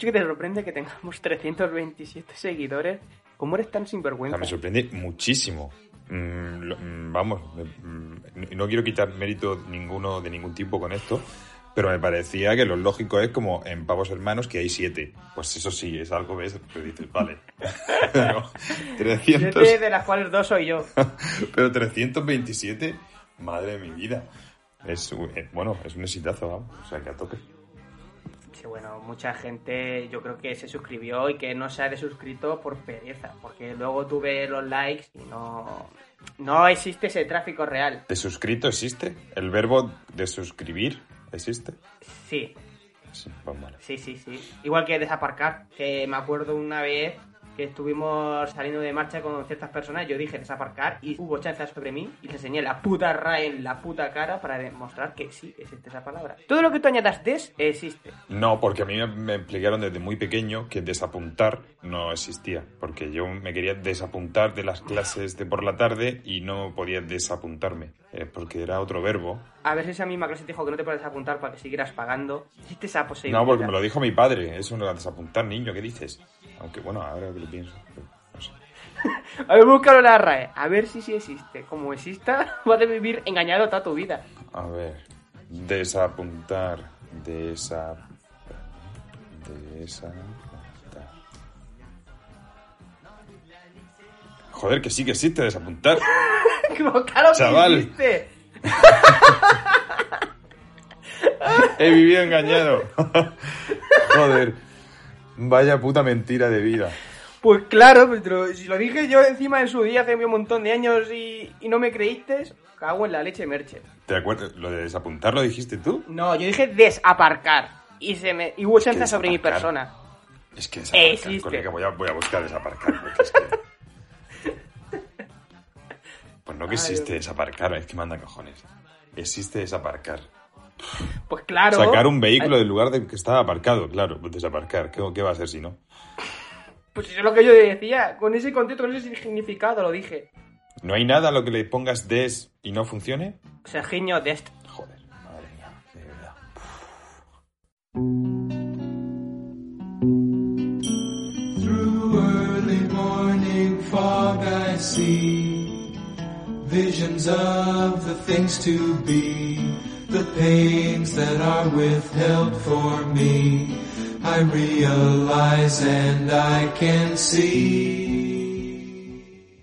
mucho que te sorprende que tengamos 327 seguidores. ¿Cómo eres tan sinvergüenza? me sorprende muchísimo. Mm, lo- mm, vamos, mm, no quiero quitar mérito ninguno de ningún tipo con esto, pero me parecía que lo lógico es como en Pavos Hermanos que hay siete. Pues eso sí, es algo que que dices, vale. pero, 300, Siete de las cuales dos soy yo. pero 327, madre de mi vida. Es, eh, bueno, es un exitazo, vamos. O sea, que a tope. Sí, bueno, mucha gente yo creo que se suscribió y que no se ha desuscrito por pereza, porque luego tuve los likes y no, no existe ese tráfico real. ¿De suscrito existe? ¿El verbo de suscribir existe? Sí, Sí, pues vale. sí, sí, sí. Igual que desaparcar, que me acuerdo una vez que estuvimos saliendo de marcha con ciertas personas, yo dije desaparcar y hubo chanzas sobre mí y les enseñé la puta RAE en la puta cara para demostrar que sí existe esa palabra. Todo lo que tú añadas des existe. No, porque a mí me explicaron desde muy pequeño que desapuntar no existía, porque yo me quería desapuntar de las clases de por la tarde y no podía desapuntarme, eh, porque era otro verbo. A ver si esa misma clase te dijo que no te puedes apuntar para que siguieras pagando. Existe esa posibilidad. No, porque me lo dijo mi padre, eso no era desapuntar, niño, ¿qué dices? Aunque bueno, ahora que lo pienso, pero no sé. A ver, búscalo en la RAE. A ver si sí existe. Como exista, vas a vivir engañado toda tu vida. A ver, desapuntar, desa... desapuntar. Joder, que sí que existe desapuntar. Como claro que Chaval. existe. He vivido engañado. Joder. Vaya puta mentira de vida. Pues claro, pero si lo dije yo encima en su día hace un montón de años y, y no me creíste, cago en la leche Merche. ¿Te acuerdas? ¿Lo de desapuntar lo dijiste tú? No, yo dije desaparcar. Y se me y hubo chanza ¿Qué sobre mi persona. Es que desaparcar, Existe. colega, voy a, voy a buscar desaparcar. Porque es que... Pues no que existe desaparcar, es que manda cojones. Existe desaparcar. Pues claro. Sacar un vehículo del lugar de que estaba aparcado, claro, pues desaparcar. ¿Qué, qué va a ser si no? Pues eso es lo que yo decía. Con ese contexto, con ese significado lo dije. ¿No hay nada a lo que le pongas des y no funcione? Serginho Dest. Joder, madre mía, de verdad. Through early morning fog I see visions of the things to be, the pains that are withheld for me. I realize and I can see.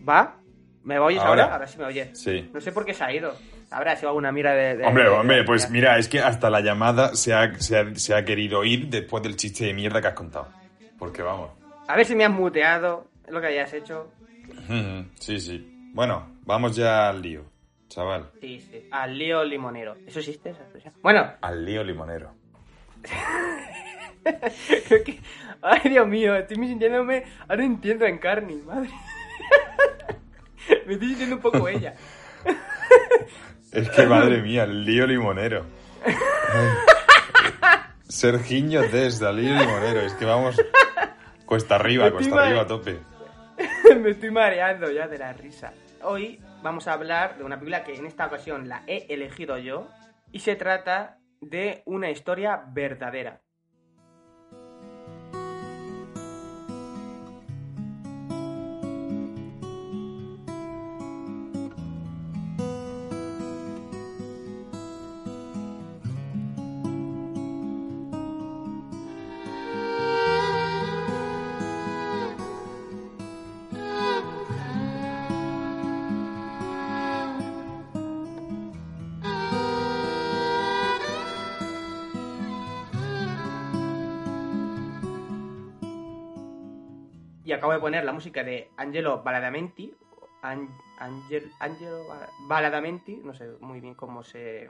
¿Va? ¿Me oyes Ahora. ahora? Ahora sí me oyes. Sí. No sé por qué se ha ido. Habrá sido alguna mira de. de- Hombre, de- hombre, de- pues mira, es que hasta la llamada se ha, se ha- se ha querido ir después del chiste de mierda que has contado. Porque vamos. A ver si me has muteado. Es lo que hayas hecho. Sí, sí. Bueno, vamos ya al lío, chaval. Sí, sí. Al lío limonero. ¿Eso existe esa expresión? Bueno, Al lío limonero. Ay, Dios mío, estoy sintiéndome. Ahora entiendo en carne, madre. me estoy sintiendo un poco ella. Es que madre mía, el lío limonero. Sergiño desde al lío limonero. Es que vamos cuesta arriba, cuesta arriba a tope. me estoy mareando ya de la risa. Hoy vamos a hablar de una película que en esta ocasión la he elegido yo. Y se trata de una historia verdadera. Acabo de poner la música de Angelo Baladamenti. An- Angel, Angelo Ba- Baladamenti, no sé muy bien cómo se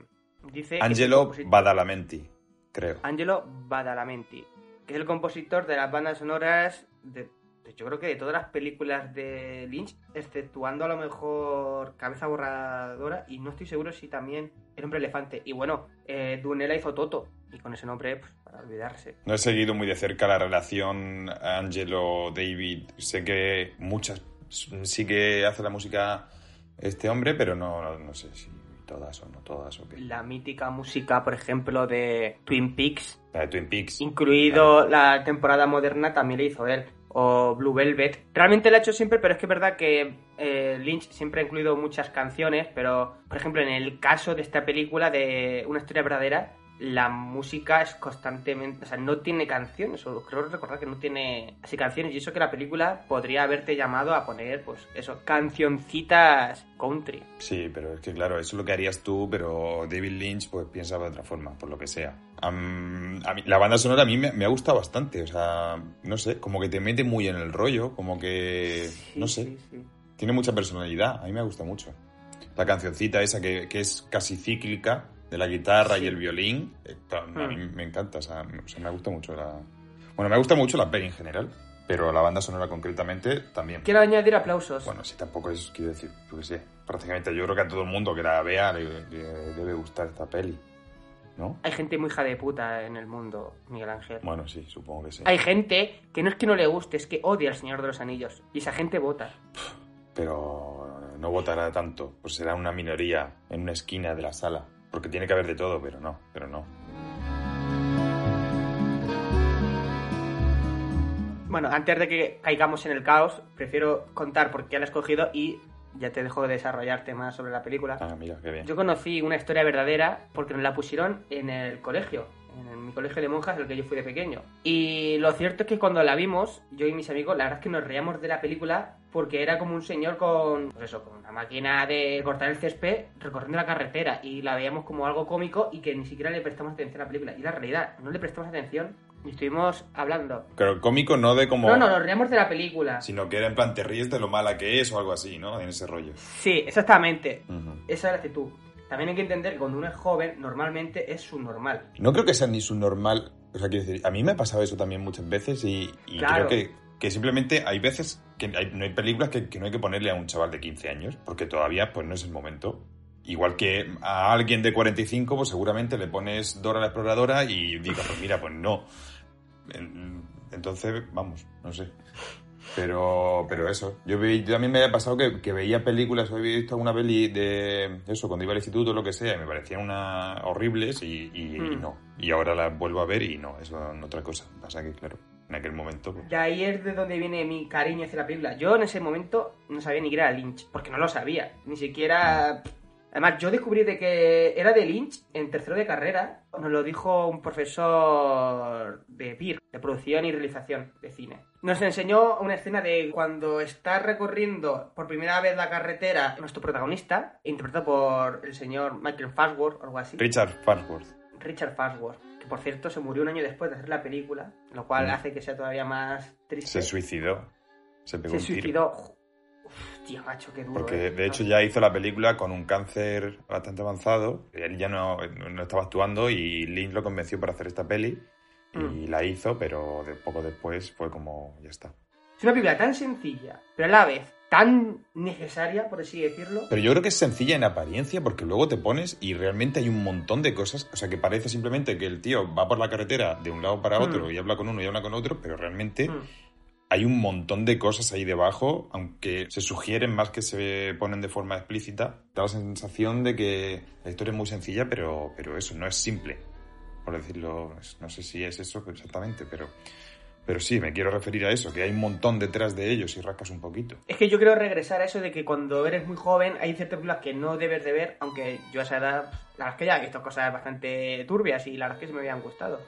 dice. Angelo Badalamenti, creo. Angelo Badalamenti, que es el compositor de las bandas sonoras de- yo creo que de todas las películas de Lynch, exceptuando a lo mejor Cabeza Borradora, y no estoy seguro si también El Hombre Elefante. Y bueno, eh, Dunela hizo Toto, y con ese nombre, pues, para olvidarse. No he seguido muy de cerca la relación Angelo-David. Sé que muchas sí que hace la música este hombre, pero no, no, no sé si todas o no todas o qué. La mítica música, por ejemplo, de Twin Peaks, La de Twin Peaks. incluido la temporada moderna, también le hizo él. O Blue Velvet. Realmente lo ha hecho siempre, pero es que es verdad que eh, Lynch siempre ha incluido muchas canciones, pero, por ejemplo, en el caso de esta película de Una historia verdadera, la música es constantemente, o sea, no tiene canciones, o creo recordar que no tiene así canciones, y eso que la película podría haberte llamado a poner, pues eso, cancioncitas country. Sí, pero es que claro, eso es lo que harías tú, pero David Lynch pues piensa de otra forma, por lo que sea. Am- a mí- la banda sonora a mí me, me ha gustado bastante, o sea, no sé, como que te mete muy en el rollo, como que, Sí, no sé, sí, sí. tiene mucha personalidad, a mí me gusta mucho. La cancioncita esa que, que es casi cíclica, de la guitarra y el violín, eh, a Hmm. mí me encanta, o sea, me- o sea, me gusta mucho la... Bueno, me gusta mucho la peli en general, pero la banda sonora concretamente también. Quiero añadir aplausos. Bueno, sí, tampoco es, quiero decir, yo qué sé, prácticamente yo creo que a todo el mundo que la vea le, le debe gustar esta peli, ¿no? Hay gente muy hija de puta en el mundo, Miguel Ángel. Bueno, sí, supongo que sí. Hay gente que no es que no le guste, es que odia al Señor de los Anillos. Y esa gente vota. Pero no votará tanto, pues será una minoría en una esquina de la sala, porque tiene que haber de todo, pero no, pero no. Bueno, antes de que caigamos en el caos, prefiero contar por qué la he escogido y ya te dejo de desarrollarte más sobre la película. Ah, mira, qué bien. Yo conocí una historia verdadera porque nos la pusieron en el colegio, en mi colegio de monjas, el que yo fui de pequeño. Y lo cierto es que cuando la vimos, yo y mis amigos, la verdad es que nos reíamos de la película porque era como un señor con, pues eso, con una máquina de cortar el césped recorriendo la carretera y la veíamos como algo cómico y que ni siquiera le prestamos atención a la película. Y la realidad, no le prestamos atención y estuvimos hablando. Pero cómico no de como... No, no, nos reíamos de la película. Sino que era en plan, te ríes de lo mala que es o algo así, ¿no? En ese rollo. Sí, exactamente. Ujú. Esa es la actitud. También hay que entender que cuando uno es joven, normalmente es su normal. No creo que sea ni su normal. O sea, quiero decir, a mí me ha pasado eso también muchas veces y, y Claro. creo que, que simplemente hay veces que hay, no hay películas que, que no hay que ponerle a un chaval de 15 años, porque todavía pues no es el momento. Igual que a alguien de 45, pues seguramente le pones Dora la exploradora y diga, pues mira, pues no. En- Entonces, vamos, no sé. Pero, pero eso, yo, vi- yo también me había pasado que, que veía películas, había visto alguna peli de eso, cuando iba al instituto o lo que sea, y me parecían una, horribles y, y- y Mm. no. Y ahora las vuelvo a ver y no, eso es otra cosa. Pasa que, claro, en aquel momento... pues, De ahí es de donde viene mi cariño hacia la película. Yo en ese momento no sabía ni que era Lynch, porque no lo sabía. Ni siquiera. Además, yo descubrí de que era de Lynch en tercero de carrera. Nos lo dijo un profesor de PIR, de producción y realización de cine. Nos enseñó una escena de cuando está recorriendo por primera vez la carretera nuestro protagonista, interpretado por el señor Michael Fassworth o algo así. Richard Farnsworth. Richard Fassworth, que por cierto se murió un año después de hacer la película, lo cual Mm. hace que sea todavía más triste. Se suicidó. Se pegó Se un suicidó. Tío, macho, qué duro. Porque eh. de hecho ya hizo la película con un cáncer bastante avanzado. Él ya no, no estaba actuando y Lynch lo convenció para hacer esta peli. Y Mm. la hizo, pero de poco después fue como, ya está. Es una película tan sencilla, pero a la vez tan necesaria, por así decirlo. Pero yo creo que es sencilla en apariencia porque luego te pones y realmente hay un montón de cosas. O sea, que parece simplemente que el tío va por la carretera de un lado para otro Mm. y habla con uno y habla con otro, pero realmente Mm. Hay un montón de cosas ahí debajo, aunque se sugieren más que se ponen de forma explícita. Da la sensación de que la historia es muy sencilla, pero, pero eso no es simple. Por decirlo, no sé si es eso exactamente, pero, pero sí, me quiero referir a eso, que hay un montón detrás de ellos y rascas un poquito. Es que yo quiero regresar a eso de que cuando eres muy joven hay ciertas películas que no debes de ver, aunque yo a esa edad, la verdad es que ya he visto cosas bastante turbias y la verdad es que se me habían gustado.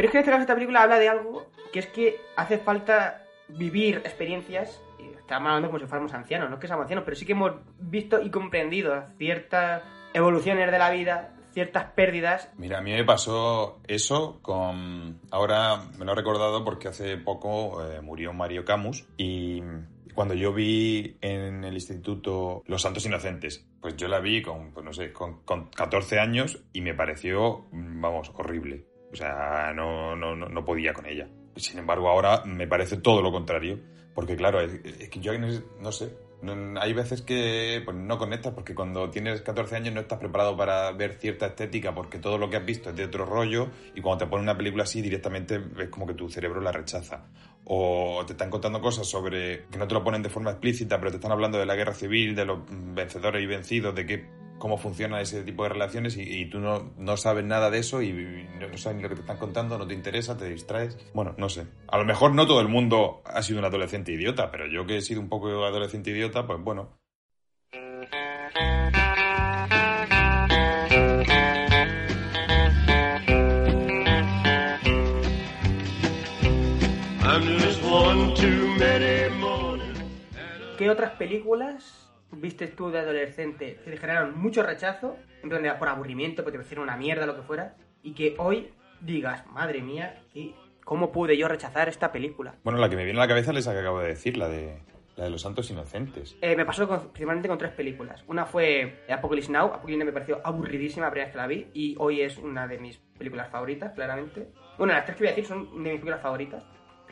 Pero es que en este caso esta película habla de algo que es que hace falta vivir experiencias, estamos hablando como si fuéramos ancianos, no es que seamos ancianos, pero sí que hemos visto y comprendido ciertas evoluciones de la vida, ciertas pérdidas. Mira, a mí me pasó eso con... Ahora me lo he recordado porque hace poco eh, murió Mario Camus y cuando yo vi en el instituto Los Santos Inocentes, pues yo la vi con, pues no sé, con, con 14 años y me pareció, mm, vamos, horrible. O sea, no, no, no, podía con ella. Sin embargo, ahora me parece todo lo contrario. Porque claro, es, es que yo no, sé, no- hay veces que pues, no conectas porque cuando tienes 14 años no estás preparado para ver cierta estética porque todo lo que has visto es de otro rollo y cuando te ponen una película así directamente ves como que tu cerebro la rechaza. O te están contando cosas sobre que no te lo ponen de forma explícita pero te están hablando de la guerra civil, de los vencedores y vencidos, de qué cómo funciona ese tipo de relaciones y, y tú no, no sabes nada de eso y no, no sabes ni lo que te están contando, no te interesa, te distraes. Bueno, no sé. A lo mejor no todo el mundo ha sido un adolescente idiota, pero yo que he sido un poco adolescente idiota, pues bueno. ¿Qué otras películas viste tú de adolescente que te generaron mucho rechazo, en plan de por aburrimiento, porque te parecieron una mierda, lo que fuera, y que hoy digas, madre mía, ¿y ¿cómo pude yo rechazar esta película? Bueno, la que me viene a la cabeza es la que acabo de decir, la de, la de los santos inocentes. Eh, me pasó con- principalmente con tres películas. Una fue Apocalypse Now. Apocalypse Now me pareció aburridísima la primera vez que la vi y hoy es una de mis películas favoritas, claramente. Bueno, las tres que voy a decir son de mis películas favoritas.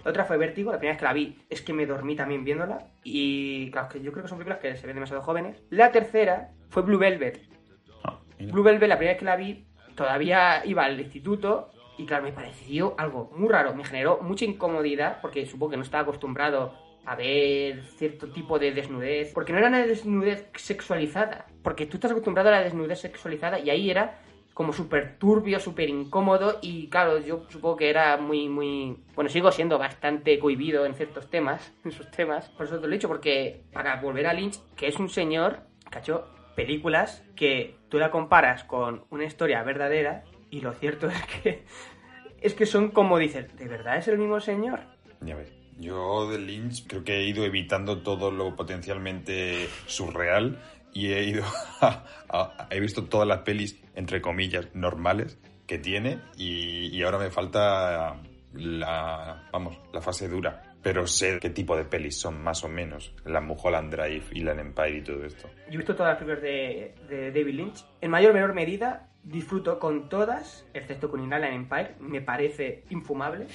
Otra fue Vértigo, la primera vez que la vi es que me dormí también viéndola y claro, que yo creo que son películas que se ven demasiado jóvenes. La tercera fue Blue Velvet. Mira. Blue Velvet, la primera vez que la vi, todavía iba al instituto y claro, me pareció algo muy raro. Me generó mucha incomodidad porque supongo que no estaba acostumbrado a ver cierto tipo de desnudez. Porque no era una desnudez sexualizada. Porque tú estás acostumbrado a la desnudez sexualizada y ahí era como súper turbio, súper incómodo y claro, yo supongo que era muy, muy... Bueno, sigo siendo bastante cohibido en ciertos temas, en sus temas. Por eso te lo he dicho, porque para volver a Lynch, que es un señor hecho películas que tú la comparas con una historia verdadera y lo cierto es que es que son como dices, ¿de verdad es el mismo señor? Ya ves. Yo de Lynch creo que he ido evitando todo lo potencialmente surreal y he ido he visto todas las pelis entre comillas normales que tiene y, ahora me falta la vamos la fase dura pero sé qué tipo de pelis son más o menos la Mulholland Drive y la Empire y todo esto Yo he visto todas las películas de, de David Lynch. En mayor o menor medida disfruto con todas, excepto con Inland Empire. Me parece infumable.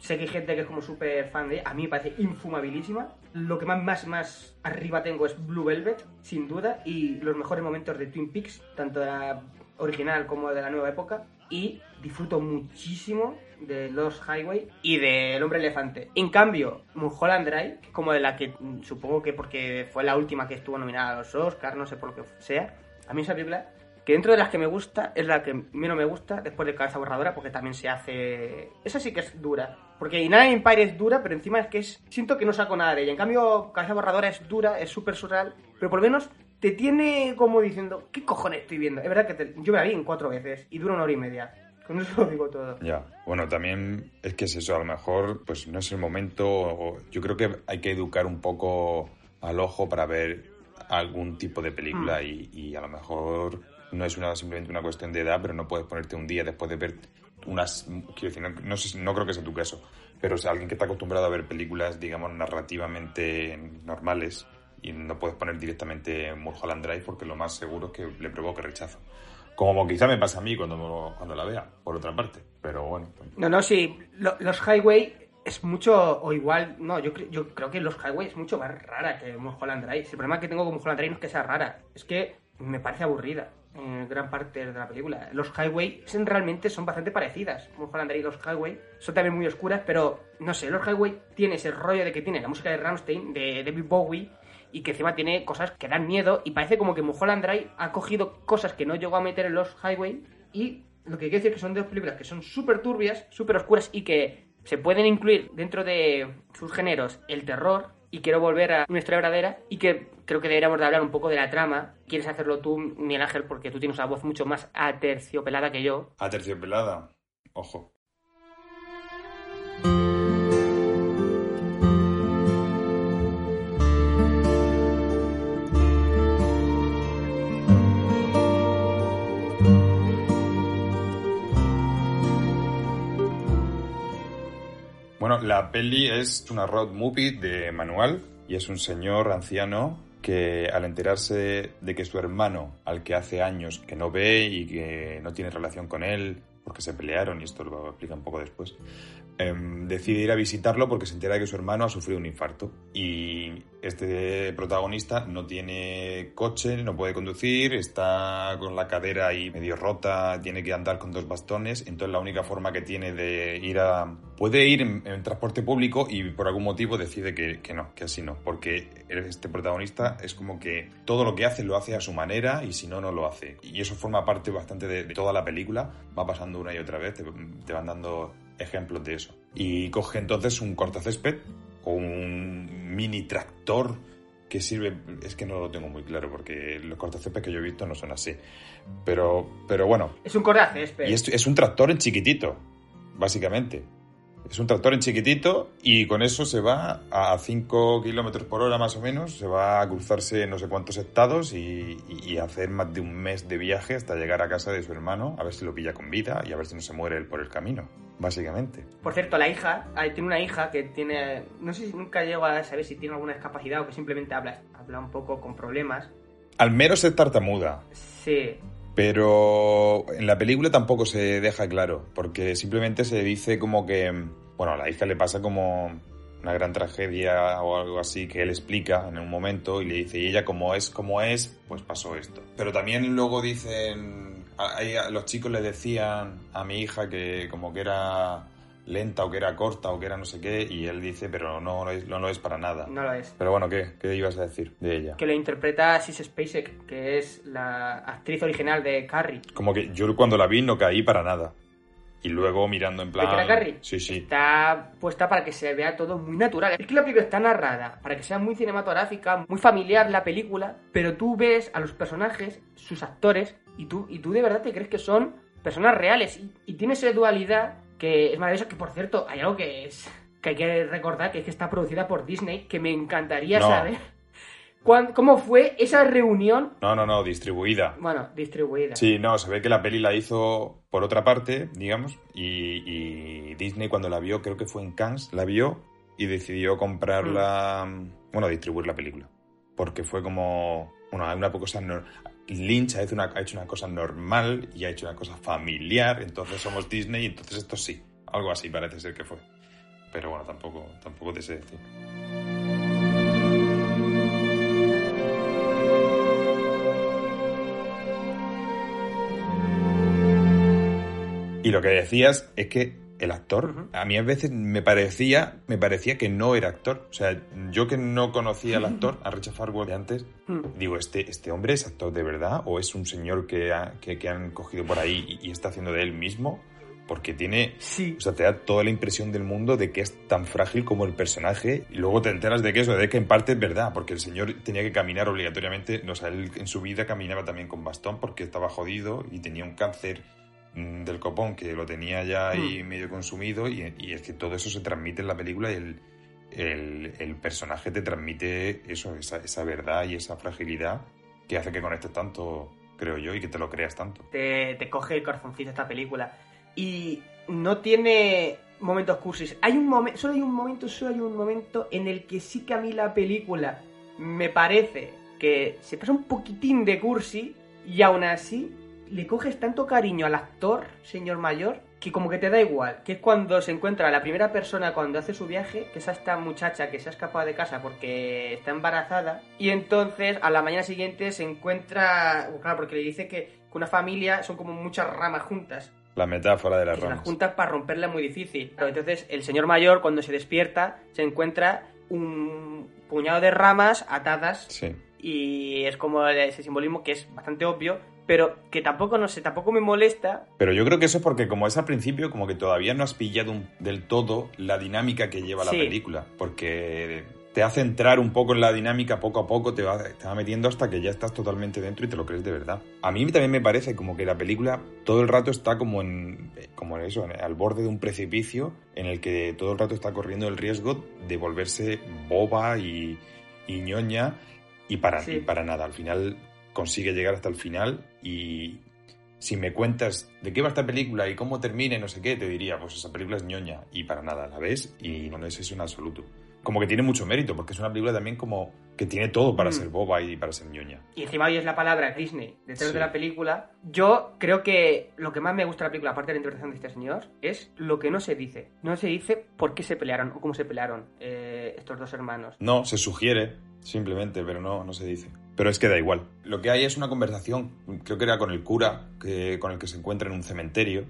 Sé que hay gente que es como súper fan de. A mí me parece infumabilísima. Lo que más, más, más arriba tengo es Blue Velvet, sin duda. Y los mejores momentos de Twin Peaks, tanto de la original como de la nueva época. Y disfruto muchísimo de Los Highway y de El Hombre Elefante. En cambio, Mulholland Drive, como de la que mm, supongo que porque fue la última que estuvo nominada a los Oscars, no sé por lo que sea, a mí esa película, que dentro de las que me gusta, es la que menos me gusta después de Cabeza Borradora, porque también se hace... Esa sí que es dura. Porque Inanna Empire es dura, pero encima es que es... Siento que no saco nada de ella. En cambio, Cabeza Borradora es dura, es súper surreal, pero por lo menos te tiene como diciendo, ¿qué cojones estoy viendo? Es verdad que te- yo me la vi en cuatro veces y dura una hora y media. Con eso lo digo todo. Ya, bueno, también es que es eso, a lo mejor pues no es el momento, o- yo creo que hay que educar un poco al ojo para ver algún tipo de película y, y a lo mejor no es simplemente una cuestión de edad, pero no puedes ponerte un día después de ver unas, quiero decir, no, sé no creo que sea tu caso, pero es alguien que está acostumbrado a ver películas, digamos, narrativamente normales y no puedes poner directamente Mulholland Drive porque lo más seguro es que le provoque rechazo. Como quizá me pasa a mí cuando, cuando la vea, por otra parte. Pero bueno. No, no, sí. lo- los Highway es mucho, o igual, no, yo, yo creo que los Highway es mucho más rara que Mulholland Drive. El problema que tengo con Mulholland Drive no es que sea rara, es que me parece aburrida en gran parte de la película. Los Highway realmente son bastante parecidas. Mulholland y los Highway son también muy oscuras, pero no sé, los Highway tiene ese rollo de que tiene la música de Rammstein, de David Bowie, y que encima tiene cosas que dan miedo y parece como que Mulholland Drive ha cogido cosas que no llegó a meter en los Highway y lo que quiero decir es que son dos películas que son súper turbias, súper oscuras y que se pueden incluir dentro de sus géneros el terror y quiero volver a una historia verdadera y que creo que deberíamos de hablar un poco de la trama. Quieres hacerlo tú, Miguel Ángel, porque tú tienes una voz mucho más aterciopelada que yo. A terciopelada. Ojo. Bueno, la peli es una road movie de manual y es un señor anciano que al enterarse de que su hermano, al que hace años que no ve y que no tiene relación con él, porque se pelearon, y esto lo explica un poco después, em, decide ir a visitarlo porque se entera que su hermano ha sufrido un infarto. Y este protagonista no tiene coche, no puede conducir, está con la cadera ahí medio rota, tiene que andar con dos bastones, entonces la única forma que tiene de ir a puede ir en, transporte público y por algún motivo decide que, no, que así no, porque este protagonista es como que todo lo que hace lo hace a su manera y si no, no lo hace. Y eso forma parte bastante de, de toda la película, va pasando una y otra vez, te, te van dando ejemplos de eso. Y coge entonces un cortacésped o un mini tractor que sirve, es que no lo tengo muy claro porque los cortacésped que yo he visto no son así. Pero, pero bueno, Es un césped. y es, es un tractor en chiquitito, básicamente. Es un tractor en chiquitito y con eso se va a 5 kilómetros por hora más o menos, se va a cruzarse no sé cuántos estados y, hacer más de un mes de viaje hasta llegar a casa de su hermano, a ver si lo pilla con vida y a ver si no se muere él por el camino, básicamente. Por cierto, la hija, ah, tiene una hija que tiene, no sé si nunca llego a saber si tiene alguna discapacidad o que simplemente habla, habla un poco con problemas. Al menos es tartamuda, Sí, Pero en la película tampoco se deja claro, porque simplemente se dice como que, bueno, a la hija le pasa como una gran tragedia o algo así que él explica en un momento y le dice, y ella como es como es, pues pasó esto. Pero también luego dicen, los chicos le decían a mi hija que como que era lenta o que era corta o que era no sé qué, y él dice, pero no, lo es- no lo es para nada. no lo es. Pero bueno, ¿qué? ¿Qué ibas a decir de ella? Que lo interpreta Sis Spacek, que es la actriz original de Carrie. Como que yo cuando la vi no caí para nada. Y luego mirando en ¿De que era plan... Carrie? Sí, sí. Está puesta para que se vea todo muy natural. Es que la película está narrada para que sea muy cinematográfica, muy familiar la película, pero tú ves a los personajes, sus actores, y tú, y tú de verdad te crees que son personas reales. Y, y tiene esa dualidad que es maravilloso, que por cierto, hay algo que es que hay que recordar, que es que está producida por Disney, que me encantaría No. saber cuán- cómo fue esa reunión, No, no, no, distribuida. bueno, distribuida. Sí, no, se ve que la peli la hizo por otra parte, digamos, y, y Disney cuando la vio, creo que fue en Cannes, la vio y decidió comprarla, bueno, distribuir la película. Porque fue como, bueno, una cosa... Lynch ha hecho, una, ha hecho una cosa normal y ha hecho una cosa familiar, entonces somos Disney y entonces esto sí. Algo así parece ser que fue. Pero bueno, tampoco, tampoco te sé decir. Y lo que decías es que el actor, a mí a veces me parecía, me parecía que no era actor. O sea, yo que no conocía al actor, a Richard Farwell de antes, Hmm. digo, ¿este, ¿este hombre es actor de verdad? ¿O es un señor que, ha- que, que han cogido por ahí y, y está haciendo de él mismo? Porque tiene, Sí. o sea, te da toda la impresión del mundo de que es tan frágil como el personaje y luego te enteras de que eso, de que en parte es verdad, porque el señor tenía que caminar obligatoriamente, no, o sea, él en su vida caminaba también con bastón porque estaba jodido y tenía un cáncer mm, del copón que lo tenía ya ahí medio consumido y, y es que todo eso se transmite en la película y el, el, el personaje te transmite eso, esa, esa verdad y esa fragilidad que hace que conectes tanto, creo yo, y que te lo creas tanto. te, te coge el corazoncito esta película. Y no tiene momentos cursis. Hay un momento, solo hay un momento, solo hay un momento en el que sí que a mí la película me parece que se pasa un poquitín de cursi y aún así le coges tanto cariño al actor, señor mayor, que como que te da igual. Que es cuando se encuentra la primera persona cuando hace su viaje, que es a esta muchacha que se ha escapado de casa porque está embarazada. Y entonces a la mañana siguiente se encuentra, claro, porque le dice que, una familia son como muchas ramas juntas. La metáfora de las se las ramas. juntas para romperla es muy difícil. Entonces el señor mayor cuando se despierta se encuentra un puñado de ramas atadas Sí. y es como ese simbolismo que es bastante obvio, pero que tampoco, no sé, tampoco me molesta. Pero yo creo que eso es porque como es al principio, como que todavía no has pillado un- del todo la dinámica que lleva la película. Porque te hace entrar un poco en la dinámica poco a poco, te va, te va metiendo hasta que ya estás totalmente dentro y te lo crees de verdad. A mí también me parece como que la película todo el rato está como en como en eso, en- al borde de un precipicio en el que todo el rato está corriendo el riesgo de volverse boba y, y ñoña y para, Sí. y para nada. Al final consigue llegar hasta el final y si me cuentas de qué va esta película y cómo termina y no sé qué, te diría, pues esa película es ñoña y para nada, la ves y no es eso en absoluto. Como que tiene mucho mérito, porque es una película también como que tiene todo para Mm. ser boba y para ser ñoña. Y encima hoy es la palabra Disney detrás Sí. de la película. Yo creo que lo que más me gusta de la película, aparte de la interpretación de este señor, es lo que no se dice. No se dice por qué se pelearon o cómo se pelearon eh, estos dos hermanos. No, se sugiere, simplemente, pero no, no se dice. Pero es que da igual. Lo que hay es una conversación, creo que era con el cura, que, con el que se encuentra en un cementerio,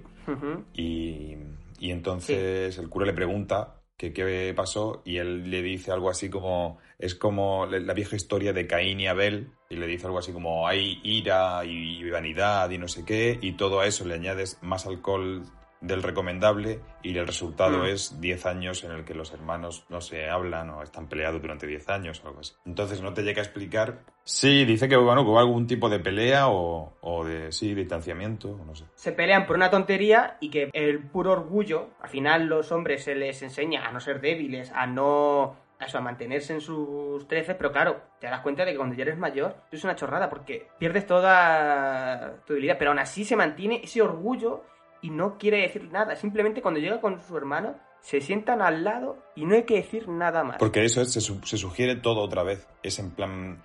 y, y entonces el cura le pregunta que qué pasó y él le dice algo así como es como la vieja historia de Caín y Abel y le dice algo así como hay ira y vanidad y no sé qué y todo a eso le añades más alcohol del recomendable y el resultado Mm. es 10 años en el que los hermanos no se hablan o están peleados durante 10 años o algo así. Entonces no te llega a explicar. Sí, dice que, bueno, que hubo algún tipo de pelea o, o de, sí, distanciamiento, no sé. se pelean por una tontería y que el puro orgullo, al final los hombres se les enseña a no ser débiles, a no a eso, a mantenerse en sus trece, pero claro, te das cuenta de que cuando ya eres mayor, eso es una chorrada porque pierdes toda tu debilidad, pero aún así se mantiene ese orgullo y no quiere decir nada, simplemente cuando llega con su hermano se sientan al lado y no hay que decir nada más. Porque eso es, se, se sugiere todo otra vez. Es en plan.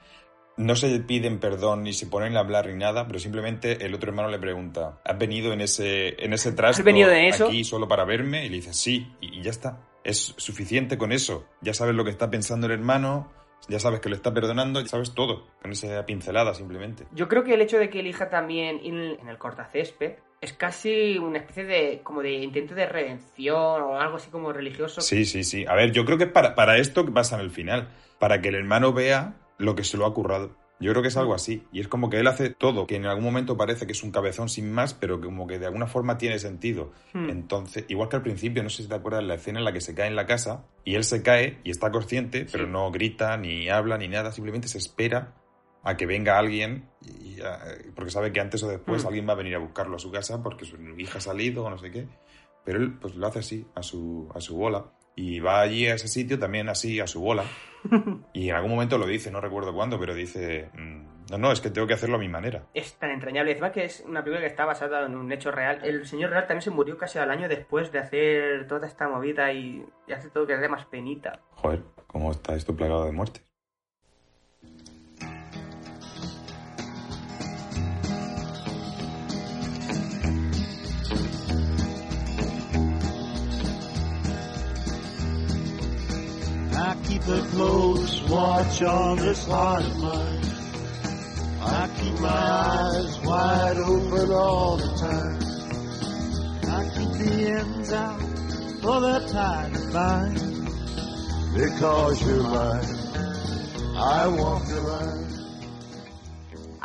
No se piden perdón ni se ponen a hablar ni nada, pero simplemente el otro hermano le pregunta: ¿Has venido en ese, en ese trasto venido de eso? aquí solo para verme? Y le dice: Sí, y, y ya está. Es suficiente con eso. Ya sabes lo que está pensando el hermano, ya sabes que lo está perdonando, ya sabes todo. Con esa pincelada simplemente. Yo creo que el hecho de que elija también ir en el cortacésped es casi una especie de como de intento de redención o algo así como religioso. Sí, sí, sí. A ver, yo creo que es para, para esto que pasa en el final. Para que el hermano vea lo que se lo ha currado. Yo creo que es algo así. Y es como que él hace todo, que en algún momento parece que es un cabezón sin más, pero que como que de alguna forma tiene sentido. Hmm. Entonces, igual que al principio, no sé si te acuerdas la escena en la que se cae en la casa y él se cae y está consciente, pero no grita, ni habla, ni nada, simplemente se espera a que venga alguien, y, ah, porque sabe que antes o después Hmm. alguien va a venir a buscarlo a su casa porque su hija ha salido o no sé qué. Pero él pues lo hace así, a su, a su bola. Y va allí a ese sitio también así, a su bola. Y en algún momento lo dice, no recuerdo cuándo, pero dice, mm, no, no, es que tengo que hacerlo a mi manera. Es tan entrañable. Que es una película que está basada en un hecho real. El señor real también se murió casi al año después de hacer toda esta movida y, y hace todo que dé más penita. Joder, ¿cómo está esto plagado de muerte? Keep a close watch on this heart of mine. I keep my eyes wide open all the time. I keep the ends out for the tide to find. Because you're mine, I walk the line.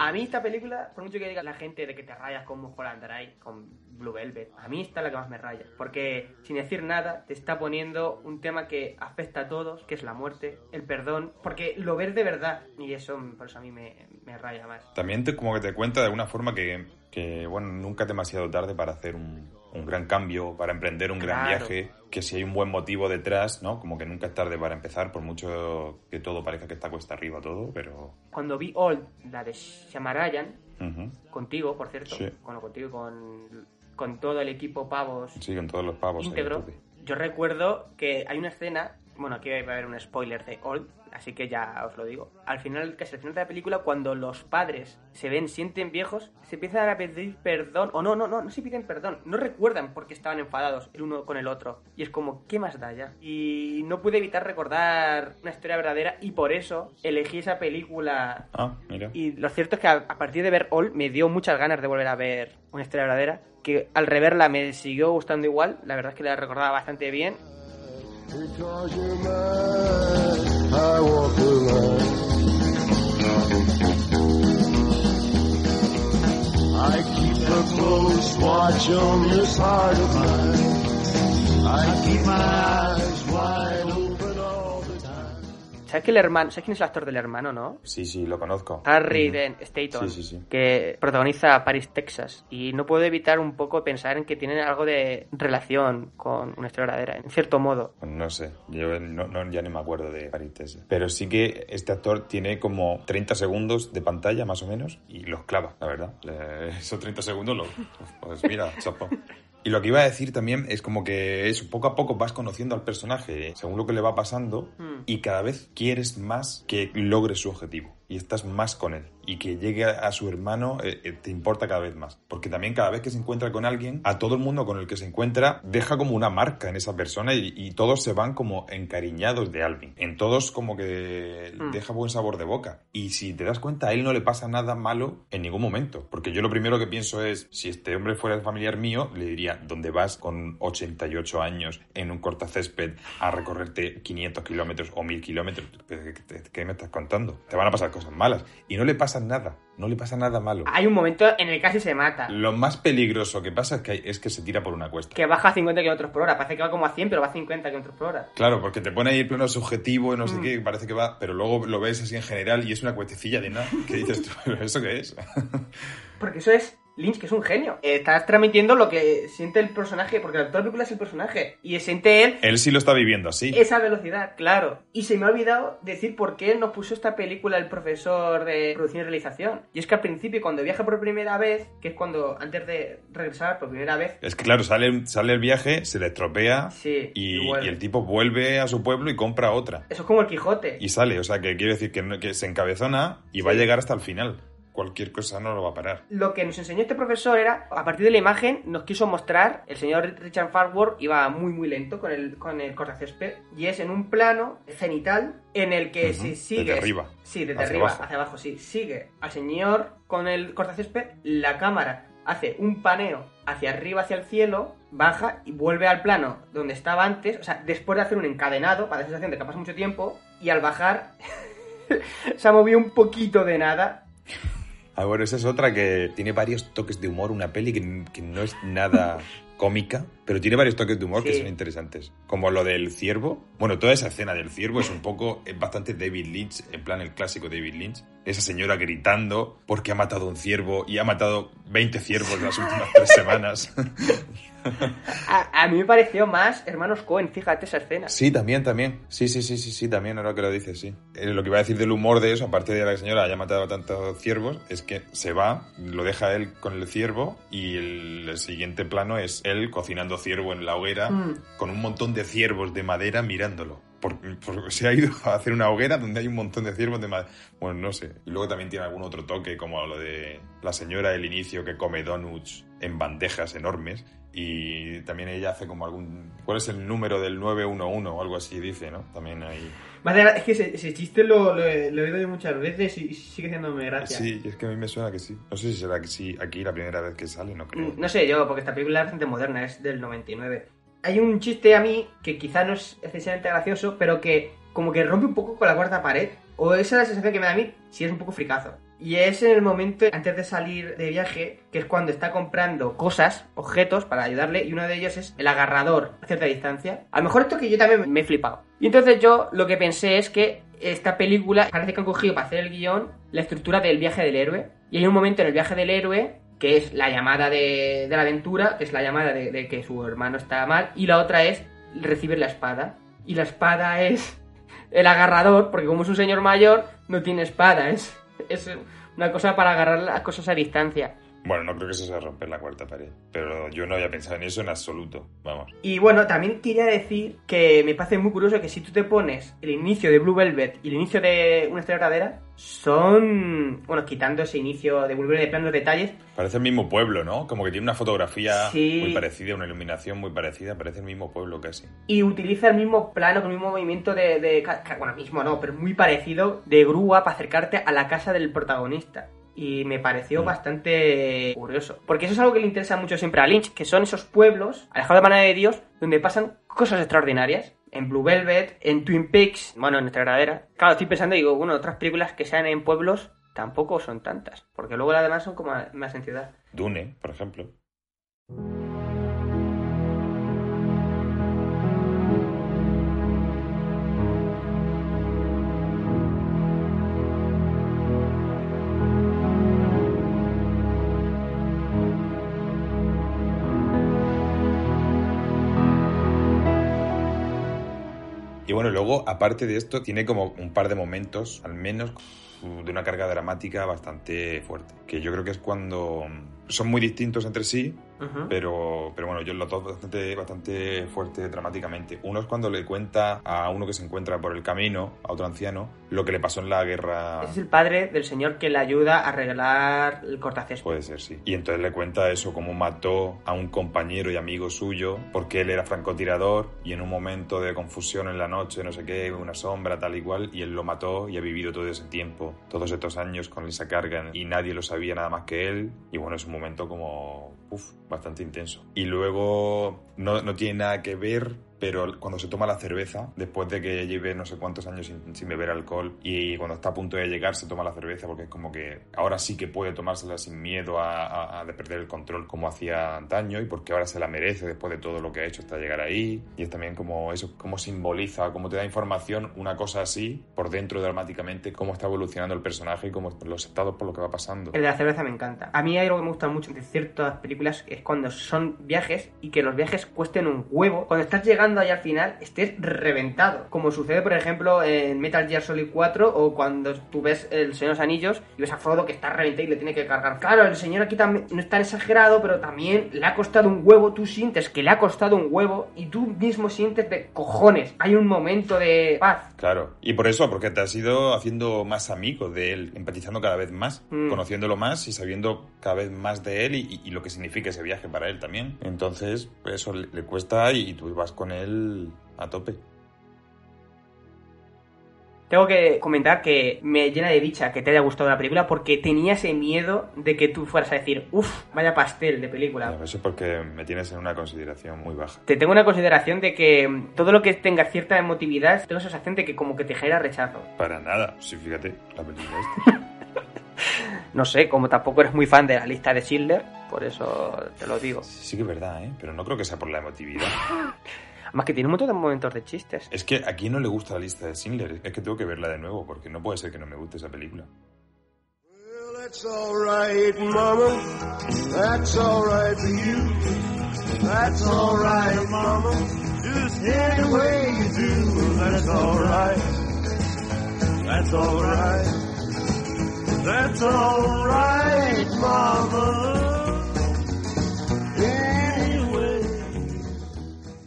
A mí esta película, por mucho que diga la gente de que te rayas con Mulholland Drive, con Blue Velvet, a mí esta es la que más me raya. Porque sin decir nada, te está poniendo un tema que afecta a todos, que es la muerte, el perdón, porque lo ves de verdad. Y eso, por eso a mí me, me raya más. También como que te cuenta de alguna forma que, que, bueno, nunca es demasiado tarde para hacer un, un gran cambio, para emprender un gran viaje, que si hay un buen motivo detrás, ¿no? Como que nunca es tarde para empezar, por mucho que todo parezca que está cuesta arriba todo, pero... Cuando vi Old, la de Shamarayan, ujú. contigo, por cierto, Sí. con, contigo, con, con todo el equipo Pavos Sí, con todos los pavos. íntegro, yo recuerdo que hay una escena, bueno, aquí va a haber un spoiler de Old, así que ya os lo digo. Al final, casi al final de la película, cuando los padres se ven, sienten viejos, se empiezan a pedir perdón, o no, no, no, no se piden perdón, no recuerdan por qué estaban enfadados el uno con el otro. Y es como, ¿qué más da ya? Y no pude evitar recordar una historia verdadera y por eso elegí esa película Ah, mira. y lo cierto es que a, a partir de ver All me dio muchas ganas de volver a ver una historia verdadera. Que al reverla me siguió gustando igual. La verdad es que la recordaba bastante bien. Because you're mine, I walk the line. I keep a close watch on this heart of mine. I keep my eyes wide open. ¿Sabes que el hermano, ¿sabes quién es el actor del hermano, no? Sí, sí, lo conozco. Harry Ujú. Dent Staton, Sí, sí, sí. que protagoniza Paris, Texas. Y no puedo evitar un poco pensar en que tienen algo de relación con una historia verdadera, en cierto modo. Pues No sé, yo no, no- ya ni me acuerdo de Paris Texas. Pero sí que este actor tiene como 30 segundos de pantalla, más o menos, y los clava, la verdad. Le- esos 30 segundos los... Pues mira, chapo. Y lo que iba a decir también es como que eso, poco a poco vas conociendo al personaje según lo que le va pasando Hmm. y cada vez quieres más que logre su objetivo. Y estás más con él. Y que llegue a, su hermano eh, eh, te importa cada vez más. Porque también cada vez que se encuentra con alguien, a todo el mundo con el que se encuentra deja como una marca en esa persona y, y todos se van como encariñados de Alvin. En todos como que Mm. deja buen sabor de boca. Y si te das cuenta, a él no le pasa nada malo en ningún momento. Porque yo lo primero que pienso es, si este hombre fuera el familiar mío, le diría, ¿dónde vas con 88 años en un cortacésped a recorrerte 500 kilómetros o 1000 kilómetros? ¿Qué, qué- qué me estás contando? Te van a pasar cosas malas. Y no le pasa nada. No le pasa nada malo. Hay un momento en el que casi se mata. Lo más peligroso que pasa es que, hay- es que se tira por una cuesta. Que baja a 50 km por hora. Parece que va como a 100, pero va a 50 km por hora. Claro, porque te pone ahí el plano subjetivo y no sé Mm. qué, parece que va, pero luego lo ves así en general y es una cuestecilla de nada. ¿Qué dices tú? ¿Pero ¿Eso qué es? Porque eso es Lynch, que es un genio. Estás transmitiendo lo que siente el personaje, porque la película es el personaje. Y siente él Él sí lo está viviendo así. esa velocidad, claro. Y se me ha olvidado decir por qué nos puso esta película el profesor de producción y realización. Y es que al principio, cuando viaja por primera vez, que es cuando, antes de regresar por primera vez, Es que claro, sale, sale el viaje, se le estropea sí, y, y el tipo vuelve a su pueblo y compra otra. Eso es como el Quijote. Y sale, o sea, que quiere decir que, se encabezona y va a llegar hasta el final. Cualquier cosa no lo va a parar. Lo que nos enseñó este profesor era, a partir de la imagen, nos quiso mostrar, el señor Richard Farworth iba muy muy lento con el, con el cortacésped, y es en un plano cenital en el que si desde sigues... arriba, Sí, desde hacia arriba, abajo. hacia abajo, sí. Sigue al señor con el cortacésped, la cámara hace un paneo hacia arriba, hacia el cielo, baja y vuelve al plano donde estaba antes, o sea, después de hacer un encadenado, para la sensación de que ha pasado mucho tiempo, y al bajar se ha movido un poquito de nada Ah, bueno, esa es otra que tiene varios toques de humor, una peli que, que no es nada cómica, pero tiene varios toques de humor que son interesantes. Como lo del ciervo. Bueno, toda esa escena del ciervo es un poco, es bastante David Lynch, en plan el clásico David Lynch. Esa señora gritando porque ha matado un ciervo y ha matado 20 ciervos en las últimas tres semanas. A, a mí me pareció más Hermanos Cohen, fíjate esa escena. Sí, también, también. Sí, sí, sí, sí, sí, también, ahora que lo dices, sí. Eh, lo que iba a decir del humor de eso, aparte de la señora haya matado a tantos ciervos, es que se va, lo deja él con el ciervo y el, el siguiente plano es él cocinando ciervo en la hoguera Mm. con un montón de ciervos de madera mirándolo. Por- por- se ha ido a hacer una hoguera donde hay un montón de ciervos de madera. Bueno, no sé. Y luego también tiene algún otro toque, como lo de la señora del inicio que come donuts en bandejas enormes. Y también ella hace como algún... ¿Cuál es el número del 911 o algo así? Dice, ¿no? También hay... Gra- Es que ese, ese chiste lo, lo he, lo he oído yo muchas veces y, y sigue haciéndome gracia. Sí, es que a mí me suena que sí. No sé si será que sí aquí la primera vez que sale, no creo. Mm, No sé yo, porque esta película es bastante moderna, es del 99. Hay un chiste a mí que quizá no es excesivamente gracioso, pero que como que rompe un poco con la cuarta pared. O esa es la sensación que me da a mí si es un poco fricazo. Y es en el momento antes de salir de viaje, que es cuando está comprando cosas, objetos para ayudarle, y uno de ellos es el agarrador a cierta distancia. A lo mejor esto que yo también me he flipado. Y entonces yo lo que pensé es que esta película parece que han cogido para hacer el guion la estructura del viaje del héroe. Y hay un momento en el viaje del héroe que es la llamada de, de la aventura, que es la llamada de, de que su hermano está mal, y la otra es recibir la espada. Y la espada es el agarrador, porque como es un señor mayor, no tiene espada, es, es una cosa para agarrar las cosas a distancia. Bueno, no creo que eso sea romper la cuarta pared. Pero yo no había pensado en eso en absoluto. Vamos. Y bueno, también quería decir que me parece muy curioso que si tú te pones el inicio de Blue Velvet y el inicio de Una estrella verdadera, son, bueno, quitando ese inicio de Blue Velvet de planos detalles, Parece el mismo pueblo, ¿no? Como que tiene una fotografía Sí. muy parecida, una iluminación muy parecida. Parece el mismo pueblo casi. y utiliza el mismo plano, con el mismo movimiento de, de bueno, mismo no, pero muy parecido de grúa para acercarte a la casa del protagonista. Y me pareció Mm. bastante curioso. Porque eso es algo que le interesa mucho siempre a Lynch, que son esos pueblos, alejados de manera de Dios, donde pasan cosas extraordinarias. En Blue Velvet, en Twin Peaks, bueno, en nuestra verdadera. Claro, estoy pensando, digo, bueno, otras películas que sean en pueblos tampoco son tantas. Porque luego las demás son como más en ciudad. Dune, por ejemplo. Bueno, luego, aparte de esto, tiene como un par de momentos, al menos, de una carga dramática bastante fuerte. Que yo creo que es cuando son muy distintos entre sí, Ujú. pero, pero bueno, yo lo dos bastante, bastante fuerte dramáticamente. Uno es cuando le cuenta a uno que se encuentra por el camino, a otro anciano, lo que le pasó en la guerra. Es el padre del señor que le ayuda a arreglar el cortacésped. Puede ser, sí. Y entonces le cuenta eso, cómo mató a un compañero y amigo suyo, porque él era francotirador y en un momento de confusión en la noche, no sé qué, una sombra, tal y cual, y él lo mató y ha vivido todo ese tiempo, todos estos años con esa carga y nadie lo sabía nada más que él. Y bueno, es un momento como, uff, bastante intenso. Y luego no, no tiene nada que ver pero cuando se toma la cerveza, después de que lleve no sé cuántos años sin, sin, beber alcohol y cuando está a punto de llegar se toma la cerveza porque es como que ahora sí que puede tomársela sin miedo a, a, a de perder el control como hacía antaño y porque ahora se la merece después de todo lo que ha hecho hasta llegar ahí y es también como eso, cómo simboliza, cómo te da información una cosa así por dentro dramáticamente, cómo está evolucionando el personaje y cómo los estados por lo que va pasando. El de la cerveza me encanta. A mí hay algo que me gusta mucho de ciertas películas es cuando son viajes y que los viajes cuesten un huevo. Cuando estás llegando ahí al final estés reventado. Como sucede, por ejemplo, en Metal Gear Solid 4 o cuando tú ves El Señor de los Anillos y ves a Frodo que está reventado y le tiene que cargar. Claro, el señor aquí también no es tan exagerado, pero también le ha costado un huevo. Tú sientes que le ha costado un huevo y tú mismo sientes de cojones. Hay un momento de paz. Claro, y por eso, porque te has ido haciendo más amigo de él, empatizando cada vez más, mm. conociéndolo más y sabiendo cada vez más de él y, y, lo que significa ese viaje para él también. Entonces, eso le, le cuesta y tú vas con él a tope. Tengo que comentar que me llena de dicha que te haya gustado la película porque tenía ese miedo de que tú fueras a decir, uff, vaya pastel de película. Eso es porque me tienes en una consideración muy baja. Te tengo una consideración de que todo lo que tenga cierta emotividad, tengo esa sensación de que como que te genera rechazo. Para nada, sí, fíjate, la película esta. no sé, como tampoco eres muy fan de la lista de Schindler, por eso te lo digo. Sí, sí que es verdad, ¿eh? Pero no creo que sea por la emotividad. Más que tiene un montón de momentos de chistes. Es que a quién no le gusta la lista de Schindler. Es que tengo que verla de nuevo porque no puede ser que no me guste esa película. Well, that's alright, mama. That's alright for you. That's alright, mama. Just any way you do. That's alright. That's alright. That's alright, mama.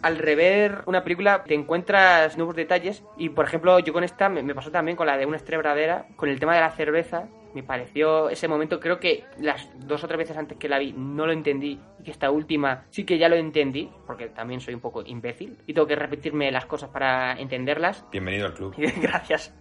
Al rever una película te encuentras nuevos detalles y por ejemplo yo con esta me, me pasó también con la de una estrella verdadera con el tema de la cerveza me pareció ese momento creo que las dos o tres veces antes que la vi no lo entendí y que esta última sí que ya lo entendí porque también soy un poco imbécil y tengo que repetirme las cosas para entenderlas. Bienvenido al club. Gracias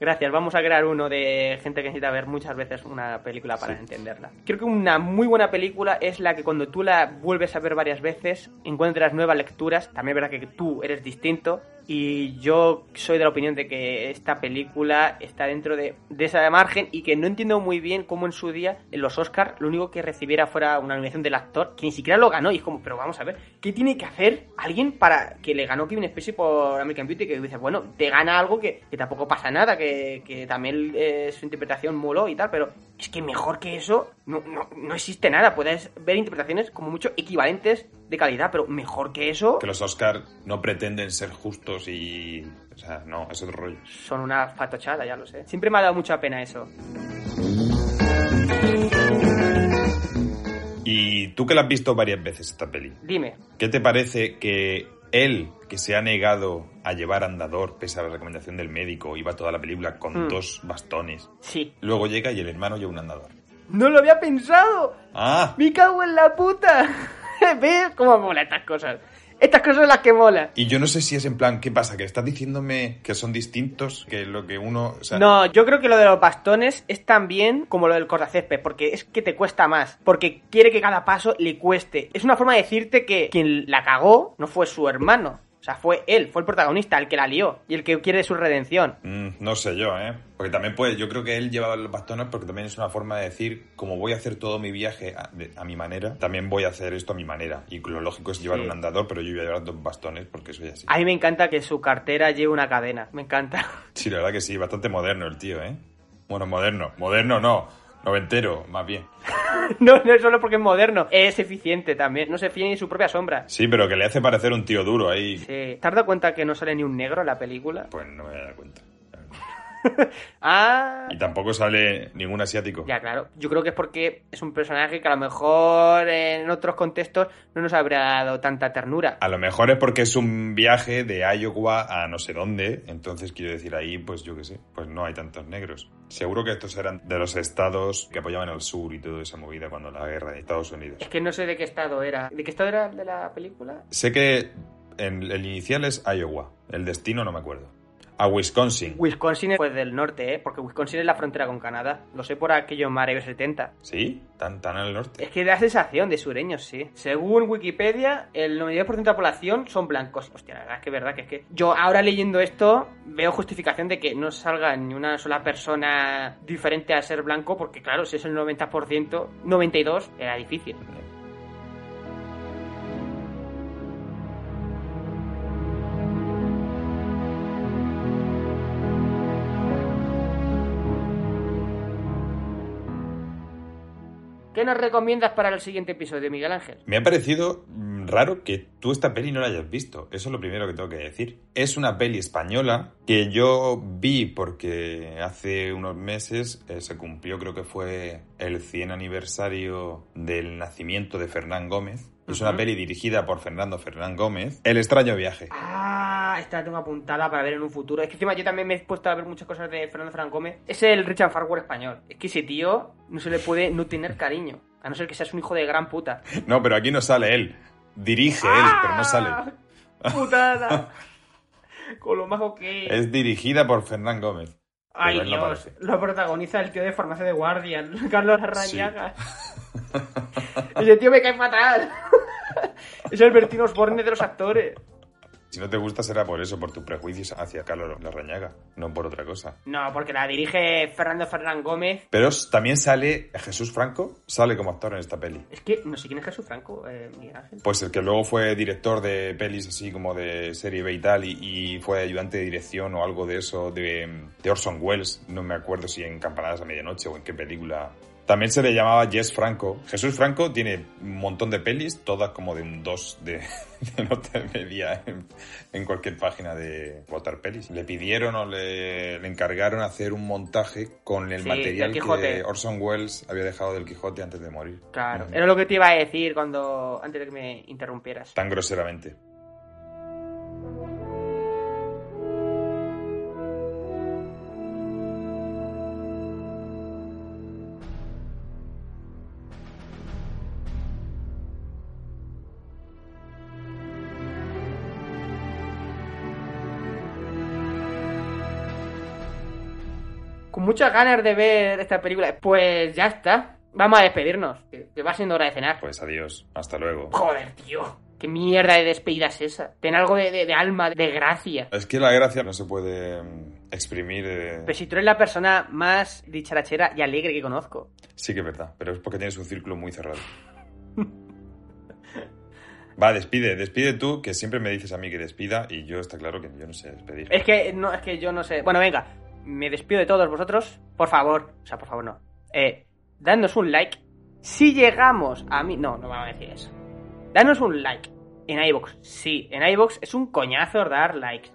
Gracias, vamos a crear uno de gente que necesita ver muchas veces una película para sí. entenderla. Creo que una muy buena película es la que cuando tú la vuelves a ver varias veces encuentras nuevas lecturas. También es verdad que tú eres distinto y yo soy de la opinión de que esta película está dentro de, de esa margen y que no entiendo muy bien cómo en su día en los Oscars lo único que recibiera fuera una nominación del actor que ni siquiera lo ganó y es como, pero vamos a ver, ¿qué tiene que hacer alguien para que le ganó Kevin Spacey por American Beauty? Que dices, bueno, te gana algo que, que tampoco pasa nada, que, que también eh, su interpretación moló y tal, pero es que mejor que eso no, no, no existe nada. Puedes ver interpretaciones como mucho equivalentes de calidad, pero mejor que eso. Que los Oscars no pretenden ser justos y. O sea, no, es otro rollo. Son una fatochada, ya lo sé. Siempre me ha dado mucha pena eso. Y tú que la has visto varias veces esta peli. Dime. ¿Qué te parece que él, que se ha negado a llevar andador pese a la recomendación del médico, iba toda la película con mm. dos bastones? Sí. Luego llega y el hermano lleva un andador. ¡No lo había pensado! ¡Ah! ¡Me cago en la puta! ¿Ves cómo mola estas cosas? Estas cosas son las que molan. Y yo no sé si es en plan, ¿qué pasa? ¿Que estás diciéndome que son distintos? Que lo que uno. O sea... No, yo creo que lo de los bastones es también como lo del cortacésped, porque es que te cuesta más. Porque quiere que cada paso le cueste. Es una forma de decirte que quien la cagó no fue su hermano. O sea, fue él, fue el protagonista, el que la lió y el que quiere su redención. Mm, no sé yo, ¿eh? Porque también puede, yo creo que él lleva los bastones porque también es una forma de decir, como voy a hacer todo mi viaje a, de, a mi manera, también voy a hacer esto a mi manera. Y lo lógico es llevar sí. un andador, pero yo voy a llevar dos bastones porque soy así. A mí me encanta que su cartera lleve una cadena, me encanta. Sí, la verdad que sí, bastante moderno el tío, ¿eh? Bueno, moderno, moderno no, noventero, más bien. no, no es solo porque es moderno, es eficiente también. No se fía ni su propia sombra. Sí, pero que le hace parecer un tío duro ahí. Sí. ¿Te has dado cuenta que no sale ni un negro en la película? Pues no me he dado cuenta. ah. Y tampoco sale ningún asiático. Ya, claro. Yo creo que es porque es un personaje que a lo mejor en otros contextos no nos habría dado tanta ternura. A lo mejor es porque es un viaje de Iowa a no sé dónde, entonces quiero decir ahí, pues yo qué sé, pues no hay tantos negros. Seguro que estos eran de los estados que apoyaban al sur y toda esa movida cuando la guerra de Estados Unidos. Es que no sé de qué estado era. ¿De qué estado era el de la película? Sé que en el inicial es Iowa, el destino no me acuerdo. A Wisconsin. Wisconsin es pues, del norte, ¿eh? Porque Wisconsin es la frontera con Canadá. Lo sé por aquellos mares 70. ¿Sí? ¿Tan, tan al norte? Es que da sensación de sureños, sí. Según Wikipedia, el 92% de la población son blancos. Hostia, la verdad es que es verdad que es que yo ahora leyendo esto veo justificación de que no salga ni una sola persona diferente a ser blanco, porque claro, si es el 90%, 92 era difícil. ¿Qué nos recomiendas para el siguiente episodio, Miguel Ángel? Me ha parecido mm, raro que tú esta peli no la hayas visto. Eso es lo primero que tengo que decir. Es una peli española que yo vi porque hace unos meses eh, se cumplió, creo que fue el 100 aniversario del nacimiento de Fernán Gómez. Es una peli dirigida por Fernando Fernán Gómez. El extraño viaje. Ah, esta la tengo apuntada para ver en un futuro. Es que encima yo también me he puesto a ver muchas cosas de Fernando Fran Gómez. Es el Richard Farquhar español. Es que ese tío no se le puede no tener cariño. A no ser que seas un hijo de gran puta. No, pero aquí no sale él. Dirige él, pero no sale. ¡Ah! ¡Putada! Con lo majo que es. Es dirigida por Fernán Gómez. Ay, no Dios. lo protagoniza el tío de Farmacia de Guardia, Carlos Arrañaga. Ese tío me cae fatal. es el Bertino Osborne de los actores. Si no te gusta será por eso, por tus prejuicios hacia Carlos Larrañaga, no por otra cosa. No, porque la dirige Fernando Fernán Gómez. Pero también sale Jesús Franco, sale como actor en esta peli. Es que no sé quién es Jesús Franco, eh, Miguel Ángel. Pues el que luego fue director de pelis así como de serie B y tal, y, y fue ayudante de dirección o algo de eso de, de Orson Welles, no me acuerdo si en Campanadas a Medianoche o en qué película. También se le llamaba Jess Franco. Jesús Franco tiene un montón de pelis, todas como de un 2 de, de nota media en, en cualquier página de votar pelis. Le pidieron o le, le encargaron hacer un montaje con el Sí, material que Orson Welles había dejado del Quijote antes de morir. Claro, Ujú. era lo que te iba a decir cuando antes de que me interrumpieras. Tan groseramente. Con muchas ganas de ver esta película. Pues ya está. Vamos a despedirnos. Que, que va siendo hora de cenar. Pues adiós, hasta luego. Joder, tío. ¿Qué mierda de despedida es esa? Ten algo de, de- de alma, de gracia. Es que la gracia no se puede mm, exprimir. eh, Pero si tú eres la persona más dicharachera y alegre que conozco. Sí que es verdad, pero es porque tienes un círculo muy cerrado. Va, despide, despide tú, que siempre me dices a mí que despida y yo está claro que yo no sé despedir. Es que no, es que yo no sé. Bueno, venga. Me despido de todos vosotros. Por favor. O sea, por favor, no. Eh, dadnos un like. Si llegamos a mí. No, no vamos a decir eso. Danos un like. En iVoox. Sí, en iVoox es un coñazo dar likes.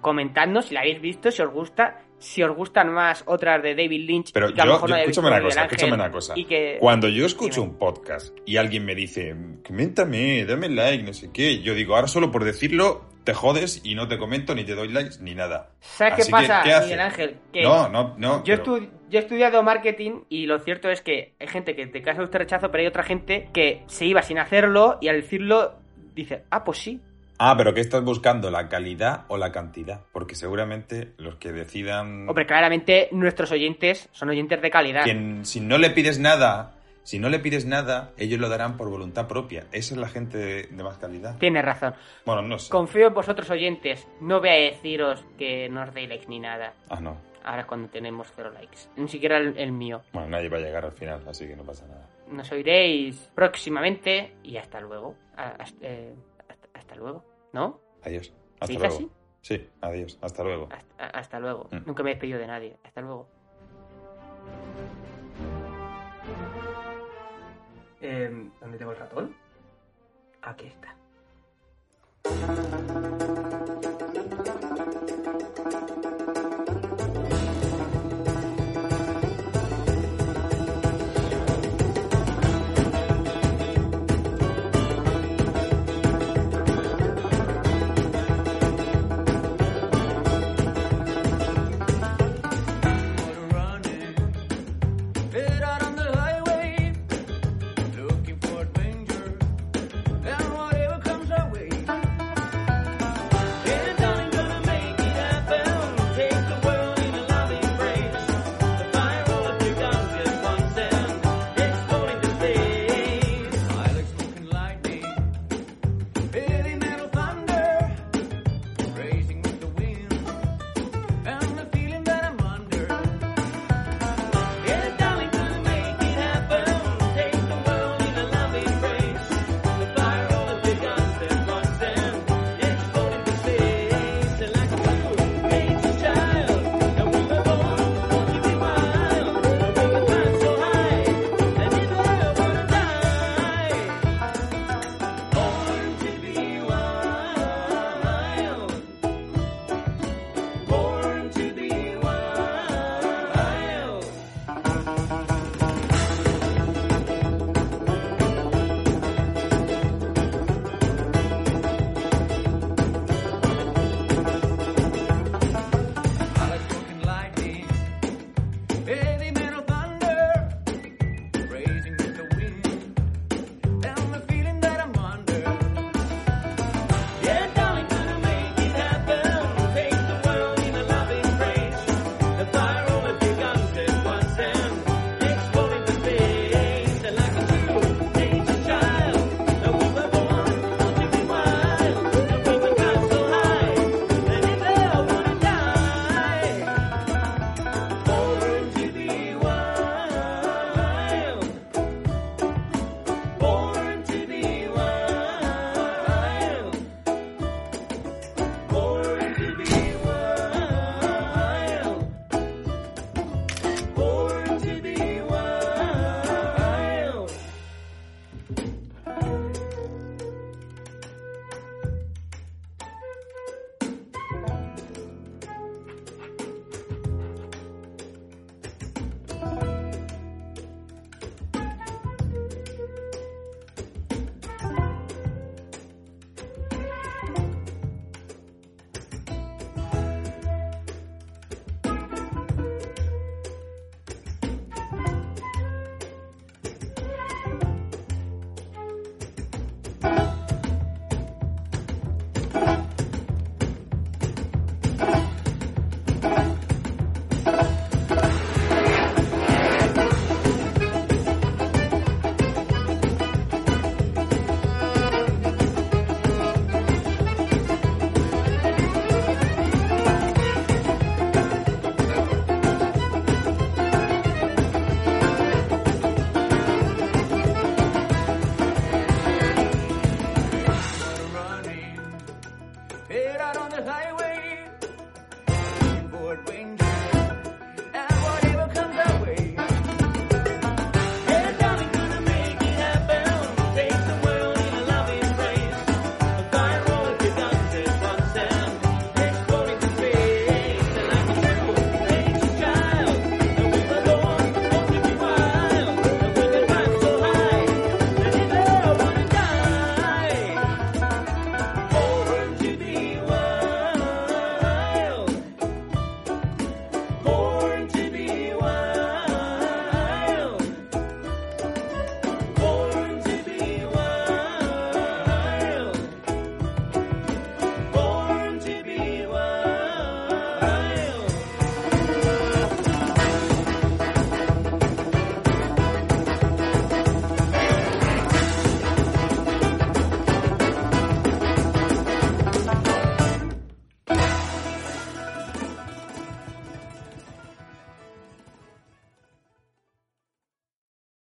Comentadnos si la habéis visto, si os gusta. Si os gustan más otras de David Lynch. Pero yo, mejor yo- no escúchame una cosa, Ángel, escúchame una cosa. Y que... Cuando yo escucho Dime. un podcast y alguien me dice, coméntame, dame like, no sé qué, yo digo, ahora solo por decirlo, te jodes y no te comento, ni te doy likes, ni nada. ¿Sabes qué que, pasa. Miguel Ángel? Que No, no, no. Yo, pero- estu- yo he estudiado marketing y lo cierto es que hay gente que te causa usted rechazo, pero hay otra gente que se iba sin hacerlo y al decirlo dice, ah, pues sí. Ah, pero ¿qué estás buscando? ¿La calidad o la cantidad? Porque seguramente los que decidan... Hombre, claramente nuestros oyentes son oyentes de calidad. Quien, si no le pides nada, si no le pides nada, ellos lo darán por voluntad propia. Esa es la gente de, de más calidad. Tienes razón. Bueno, no sé. Confío en vosotros oyentes. No voy a deciros que no os deis likes ni nada. Ah, no. Ahora cuando tenemos cero likes. Ni siquiera el, el mío. Bueno, nadie va a llegar al final, así que no pasa nada. Nos oiréis próximamente y hasta luego. A- hasta, eh, hasta- hasta luego. ¿No? Adiós. ¿Se Hasta luego. así? Sí, adiós. Hasta luego. Hasta, hasta luego. Mm. Nunca me he despedido de nadie. Hasta luego. ¿Dónde tengo el ratón? Aquí está.